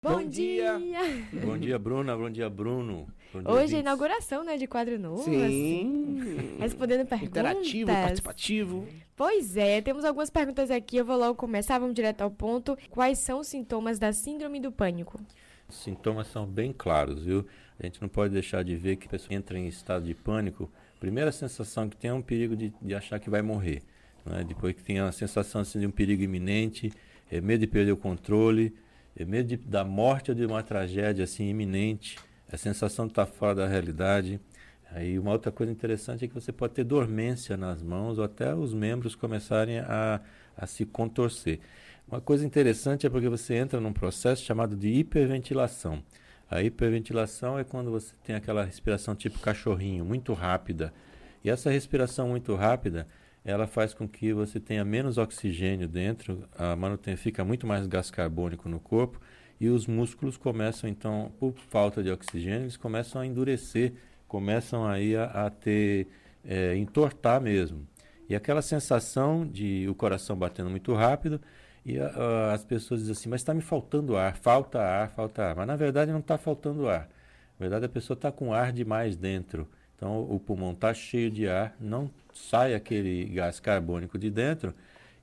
Bom, Bom dia. dia. Bom dia, Bruna. Bom dia, Bruno. Bom dia, Hoje é inauguração, né, de quadro novo. Sim. Assim, respondendo perguntas. Interativo, participativo. Pois é, temos algumas perguntas aqui. Eu vou logo começar. Vamos direto ao ponto. Quais são os sintomas da síndrome do pânico? Os sintomas são bem claros, viu? A gente não pode deixar de ver que a pessoa entra em estado de pânico. Primeira sensação que tem é um perigo de, de achar que vai morrer. Né? Depois que tem a sensação assim, de um perigo iminente, é medo de perder o controle é medo de, da morte ou de uma tragédia assim iminente, a sensação de estar fora da realidade. Aí uma outra coisa interessante é que você pode ter dormência nas mãos ou até os membros começarem a, a se contorcer. Uma coisa interessante é porque você entra num processo chamado de hiperventilação. A hiperventilação é quando você tem aquela respiração tipo cachorrinho, muito rápida. E essa respiração muito rápida ela faz com que você tenha menos oxigênio dentro, a manutenção fica muito mais gás carbônico no corpo e os músculos começam então, por falta de oxigênio, eles começam a endurecer, começam aí a, a ter, é, entortar mesmo. E aquela sensação de o coração batendo muito rápido e a, a, as pessoas dizem assim, mas está me faltando ar, falta ar, falta ar. Mas na verdade não está faltando ar. Na verdade a pessoa está com ar demais dentro. Então o pulmão está cheio de ar, não sai aquele gás carbônico de dentro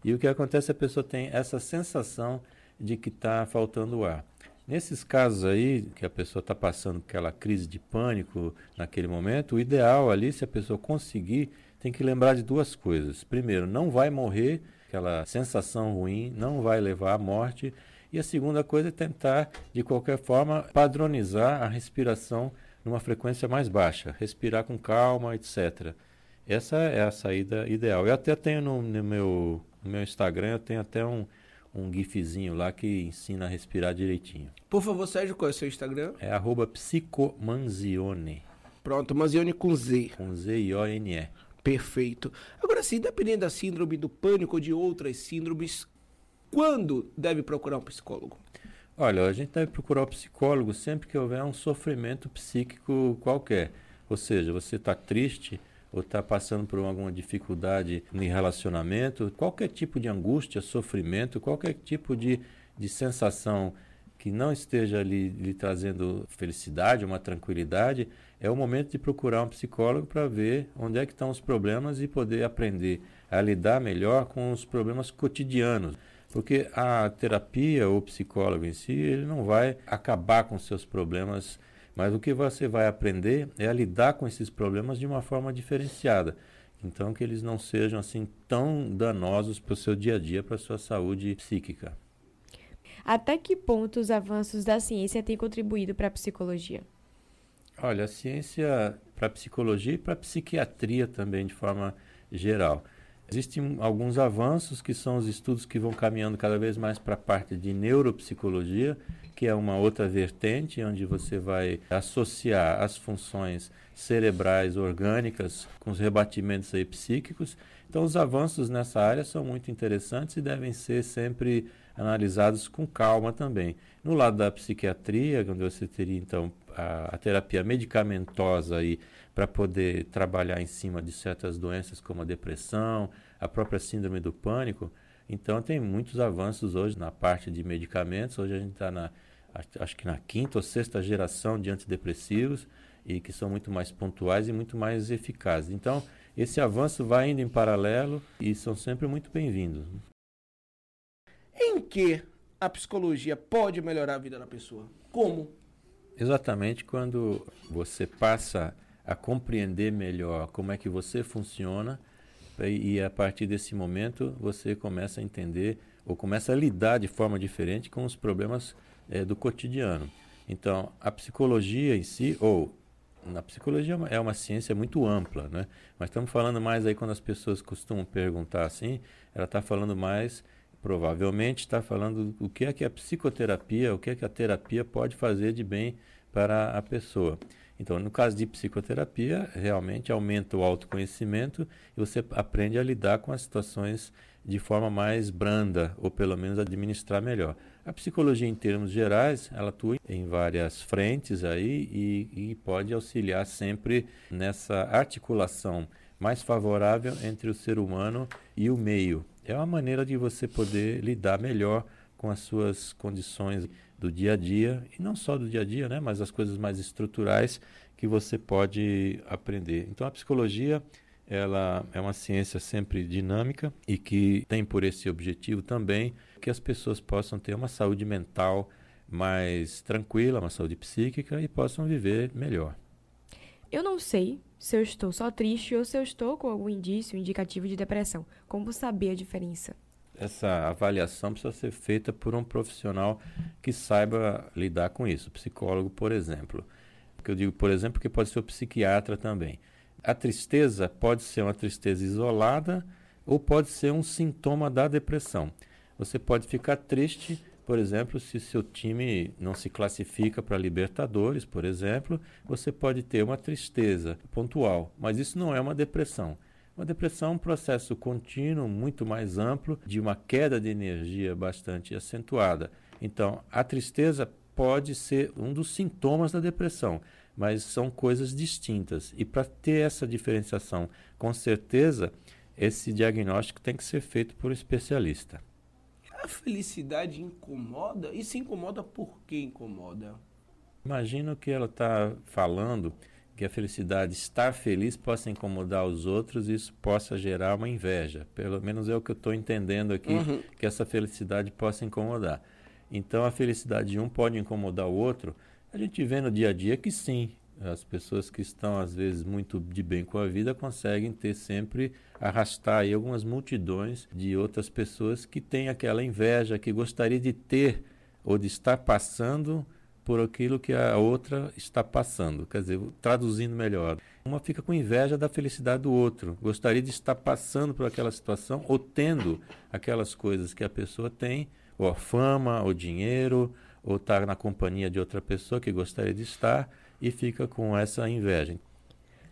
e o que acontece a pessoa tem essa sensação de que está faltando ar. Nesses casos aí, que a pessoa está passando aquela crise de pânico naquele momento, o ideal ali, se a pessoa conseguir, tem que lembrar de duas coisas. Primeiro, não vai morrer, aquela sensação ruim não vai levar à morte. E a segunda coisa é tentar, de qualquer forma, padronizar a respiração numa frequência mais baixa, respirar com calma, etc. Essa é a saída ideal. Eu até tenho no, no meu, no meu Instagram, eu tenho até um, um gifzinho lá que ensina a respirar direitinho. Por favor, Sérgio, qual é o seu Instagram? É arroba psicomanzione. Pronto, Manzione com Z. Com Z-I-O-N-E. Perfeito. Agora sim, dependendo da síndrome do pânico ou de outras síndromes, quando deve procurar um psicólogo? Olha, a gente deve procurar o psicólogo sempre que houver um sofrimento psíquico qualquer. Ou seja, você está triste ou está passando por alguma dificuldade em relacionamento, qualquer tipo de angústia, sofrimento, qualquer tipo de, de sensação que não esteja lhe, lhe trazendo felicidade, uma tranquilidade, é o momento de procurar um psicólogo para ver onde é que estão os problemas e poder aprender a lidar melhor com os problemas cotidianos. Porque a terapia ou psicólogo em si, ele não vai acabar com seus problemas, mas o que você vai aprender é a lidar com esses problemas de uma forma diferenciada. Então, que eles não sejam assim tão danosos para o seu dia a dia, para a sua saúde psíquica. Até que ponto os avanços da ciência têm contribuído para a psicologia? Olha, a ciência para a psicologia e para a psiquiatria também, de forma geral. Existem alguns avanços que são os estudos que vão caminhando cada vez mais para a parte de neuropsicologia, que é uma outra vertente onde você vai associar as funções cerebrais orgânicas com os rebatimentos aí psíquicos. Então os avanços nessa área são muito interessantes e devem ser sempre analisados com calma também. No lado da psiquiatria, onde você teria então a, a terapia medicamentosa para poder trabalhar em cima de certas doenças como a depressão, a própria síndrome do pânico. Então tem muitos avanços hoje na parte de medicamentos. Hoje a gente está na acho que na quinta ou sexta geração de antidepressivos e que são muito mais pontuais e muito mais eficazes. Então, esse avanço vai indo em paralelo e são sempre muito bem-vindos. Em que a psicologia pode melhorar a vida da pessoa? Como? Exatamente quando você passa a compreender melhor como é que você funciona e a partir desse momento você começa a entender ou começa a lidar de forma diferente com os problemas é, do cotidiano. Então, a psicologia em si, ou na psicologia é uma ciência muito ampla, né? Mas estamos falando mais aí quando as pessoas costumam perguntar assim, ela está falando mais provavelmente está falando o que é que a psicoterapia, o que é que a terapia pode fazer de bem para a pessoa. Então, no caso de psicoterapia, realmente aumenta o autoconhecimento e você aprende a lidar com as situações de forma mais branda, ou pelo menos administrar melhor. A psicologia, em termos gerais, ela atua em várias frentes aí e, e pode auxiliar sempre nessa articulação mais favorável entre o ser humano e o meio. É uma maneira de você poder lidar melhor com as suas condições do dia a dia, e não só do dia a dia, né, mas as coisas mais estruturais que você pode aprender. Então a psicologia ela é uma ciência sempre dinâmica e que tem por esse objetivo também que as pessoas possam ter uma saúde mental mais tranquila, uma saúde psíquica e possam viver melhor. Eu não sei se eu estou só triste ou se eu estou com algum indício indicativo de depressão. Como saber a diferença? Essa avaliação precisa ser feita por um profissional que saiba lidar com isso, psicólogo, por exemplo. Que eu digo, por exemplo, porque pode ser o psiquiatra também. A tristeza pode ser uma tristeza isolada ou pode ser um sintoma da depressão. Você pode ficar triste, por exemplo, se seu time não se classifica para Libertadores, por exemplo, você pode ter uma tristeza pontual, mas isso não é uma depressão. Uma depressão é um processo contínuo, muito mais amplo, de uma queda de energia bastante acentuada. Então, a tristeza pode ser um dos sintomas da depressão, mas são coisas distintas. E para ter essa diferenciação, com certeza, esse diagnóstico tem que ser feito por um especialista. A felicidade incomoda? E se incomoda, por que incomoda? Imagino que ela está falando que a felicidade, estar feliz, possa incomodar os outros e isso possa gerar uma inveja. Pelo menos é o que eu estou entendendo aqui, uhum. que essa felicidade possa incomodar. Então, a felicidade de um pode incomodar o outro, a gente vê no dia a dia que sim, as pessoas que estão às vezes muito de bem com a vida conseguem ter sempre arrastar aí algumas multidões de outras pessoas que têm aquela inveja que gostaria de ter ou de estar passando por aquilo que a outra está passando. Quer dizer, traduzindo melhor, uma fica com inveja da felicidade do outro, gostaria de estar passando por aquela situação ou tendo aquelas coisas que a pessoa tem, ou a fama, ou dinheiro, ou estar tá na companhia de outra pessoa que gostaria de estar e fica com essa inveja.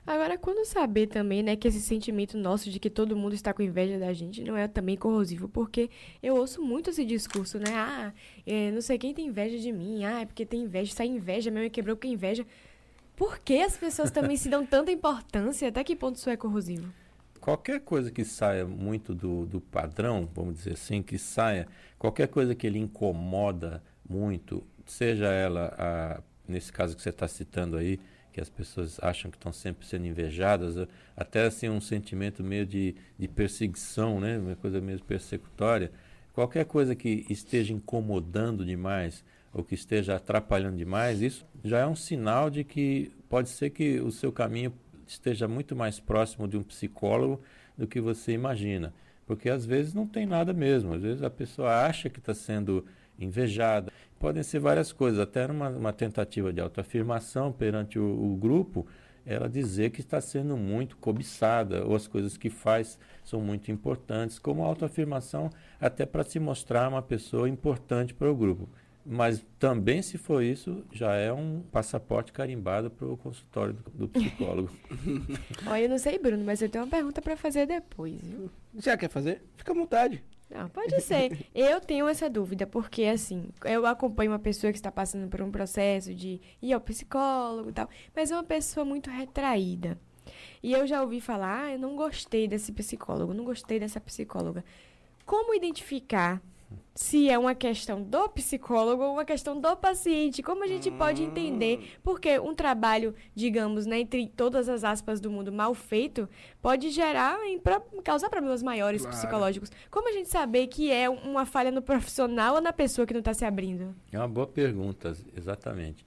Agora, quando saber também, né, que esse sentimento nosso de que todo mundo está com inveja da gente não é também corrosivo, porque eu ouço muito esse discurso, né? Ah, é, não sei quem tem inveja de mim, ah, é porque tem inveja, sai inveja mesmo, quebrou com inveja. Por que as pessoas também se dão tanta importância? Até que ponto isso é corrosivo? Qualquer coisa que saia muito do, do padrão, vamos dizer assim, que saia, qualquer coisa que ele incomoda muito, seja ela, a, nesse caso que você está citando aí, que as pessoas acham que estão sempre sendo invejadas, até assim um sentimento meio de, de perseguição, né? uma coisa meio persecutória. Qualquer coisa que esteja incomodando demais ou que esteja atrapalhando demais, isso já é um sinal de que pode ser que o seu caminho esteja muito mais próximo de um psicólogo do que você imagina. Porque às vezes não tem nada mesmo, às vezes a pessoa acha que está sendo invejada. Podem ser várias coisas, até numa uma tentativa de autoafirmação perante o, o grupo, ela dizer que está sendo muito cobiçada, ou as coisas que faz são muito importantes, como autoafirmação, até para se mostrar uma pessoa importante para o grupo. Mas também, se for isso, já é um passaporte carimbado para o consultório do, do psicólogo. Olha, eu não sei, Bruno, mas eu tenho uma pergunta para fazer depois. Viu? Já quer fazer? Fica à vontade. Não, pode ser. eu tenho essa dúvida, porque assim, eu acompanho uma pessoa que está passando por um processo de ir ao psicólogo e tal, mas é uma pessoa muito retraída. E eu já ouvi falar, ah, eu não gostei desse psicólogo, não gostei dessa psicóloga. Como identificar se é uma questão do psicólogo ou uma questão do paciente. Como a gente pode entender? Hum. Porque um trabalho, digamos, né, entre todas as aspas do mundo mal feito, pode gerar e causar problemas maiores claro. psicológicos. Como a gente saber que é uma falha no profissional ou na pessoa que não está se abrindo? É uma boa pergunta, exatamente.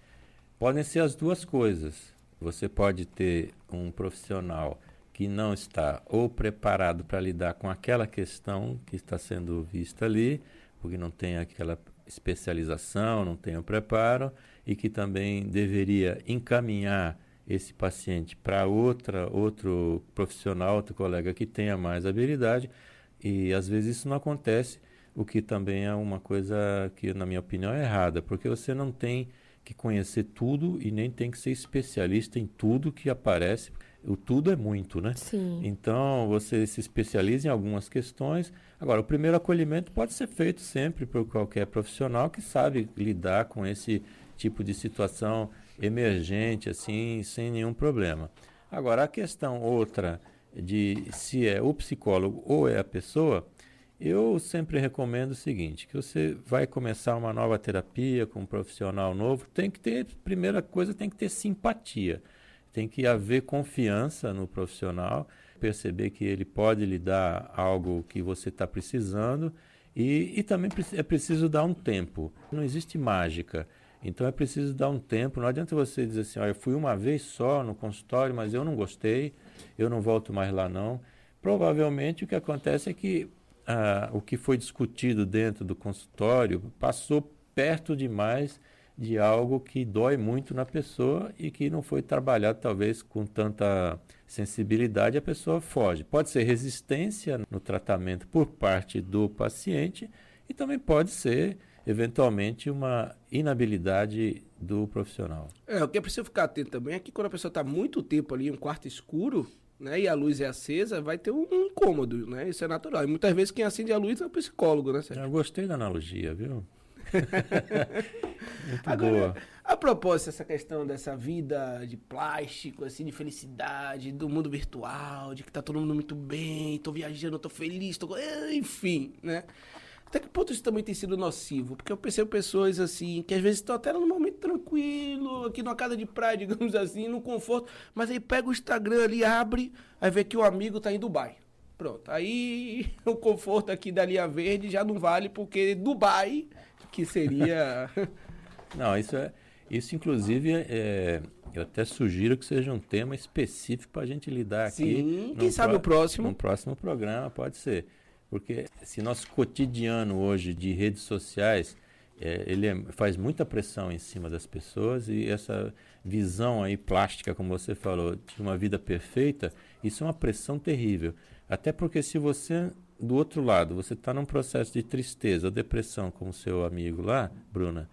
Podem ser as duas coisas. Você pode ter um profissional que não está ou preparado para lidar com aquela questão que está sendo vista ali, porque não tem aquela especialização, não tem o preparo, e que também deveria encaminhar esse paciente para outra outro profissional, outro colega que tenha mais habilidade, e às vezes isso não acontece, o que também é uma coisa que na minha opinião é errada, porque você não tem que conhecer tudo e nem tem que ser especialista em tudo que aparece o tudo é muito, né? Sim. Então, você se especializa em algumas questões. Agora, o primeiro acolhimento pode ser feito sempre por qualquer profissional que sabe lidar com esse tipo de situação emergente, assim, sem nenhum problema. Agora, a questão outra de se é o psicólogo ou é a pessoa, Eu sempre recomendo o seguinte, que você vai começar uma nova terapia com um profissional novo, tem que ter, primeira coisa, tem que ter simpatia. Tem que haver confiança no profissional, perceber que ele pode lhe dar algo que você está precisando e, e também é preciso dar um tempo. Não existe mágica. Então é preciso dar um tempo. Não adianta você dizer assim, olha, eu fui uma vez só no consultório, mas eu não gostei, eu não volto mais lá não. Provavelmente o que acontece é que ah, o que foi discutido dentro do consultório passou perto demais de algo que dói muito na pessoa e que não foi trabalhado talvez com tanta sensibilidade, a pessoa foge. Pode ser resistência no tratamento por parte do paciente e também pode ser eventualmente uma inabilidade do profissional. É, o que é preciso ficar atento também é que quando a pessoa está muito tempo ali em um quarto escuro, né, e a luz é acesa, vai ter um, um incômodo, né? Isso é natural. E muitas vezes quem acende a luz é o psicólogo, né, Sérgio? Eu gostei da analogia, viu? Muito Agora, boa. A propósito, essa questão dessa vida de plástico, assim, de felicidade, do mundo virtual, de que tá todo mundo muito bem, tô viajando, tô feliz, tô... enfim, né? Até que ponto isso também tem sido nocivo? Porque eu percebo pessoas assim, que às vezes estão até num momento tranquilo, aqui numa casa de praia, digamos assim, no conforto, mas aí pega o Instagram ali, abre, aí vê que o amigo tá em Dubai. Pronto. Aí o conforto aqui da linha verde já não vale, porque Dubai, que seria. não, isso é. Isso, inclusive, é, eu até sugiro que seja um tema específico para a gente lidar Sim, aqui. Sim, quem sabe o próximo. No próximo programa, pode ser. Porque se nosso cotidiano hoje de redes sociais, é, ele é, faz muita pressão em cima das pessoas e essa visão aí plástica, como você falou, de uma vida perfeita, isso é uma pressão terrível. Até porque se você, do outro lado, você está num processo de tristeza, depressão, como seu amigo lá, Bruna,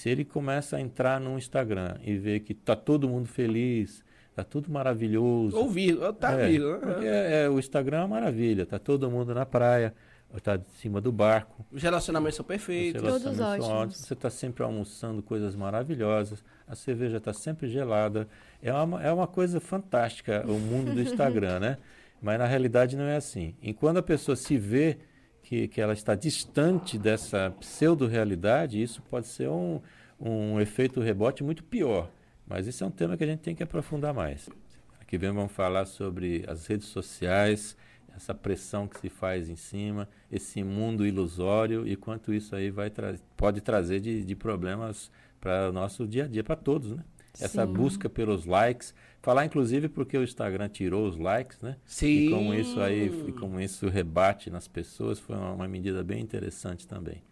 se ele começa a entrar no Instagram e ver que está todo mundo feliz, Tá tudo maravilhoso. Ouvir, tá é, vindo, né? É, é, o Instagram é uma maravilha, tá todo mundo na praia, tá de cima do barco. Os relacionamentos são perfeitos. Todos ótimos. ótimos. Você está sempre almoçando coisas maravilhosas, a cerveja está sempre gelada. É uma, é uma coisa fantástica o mundo do Instagram, né? Mas na realidade não é assim. Enquanto a pessoa se vê que, que ela está distante dessa pseudo-realidade, isso pode ser um, um efeito rebote muito pior. Mas esse é um tema que a gente tem que aprofundar mais. Aqui vem vamos falar sobre as redes sociais, essa pressão que se faz em cima, esse mundo ilusório e quanto isso aí vai tra pode trazer de, de problemas para o nosso dia a dia, para todos, né? Sim. Essa busca pelos likes, falar inclusive porque o Instagram tirou os likes, né? Sim. E como isso aí, e como isso rebate nas pessoas, foi uma, uma medida bem interessante também.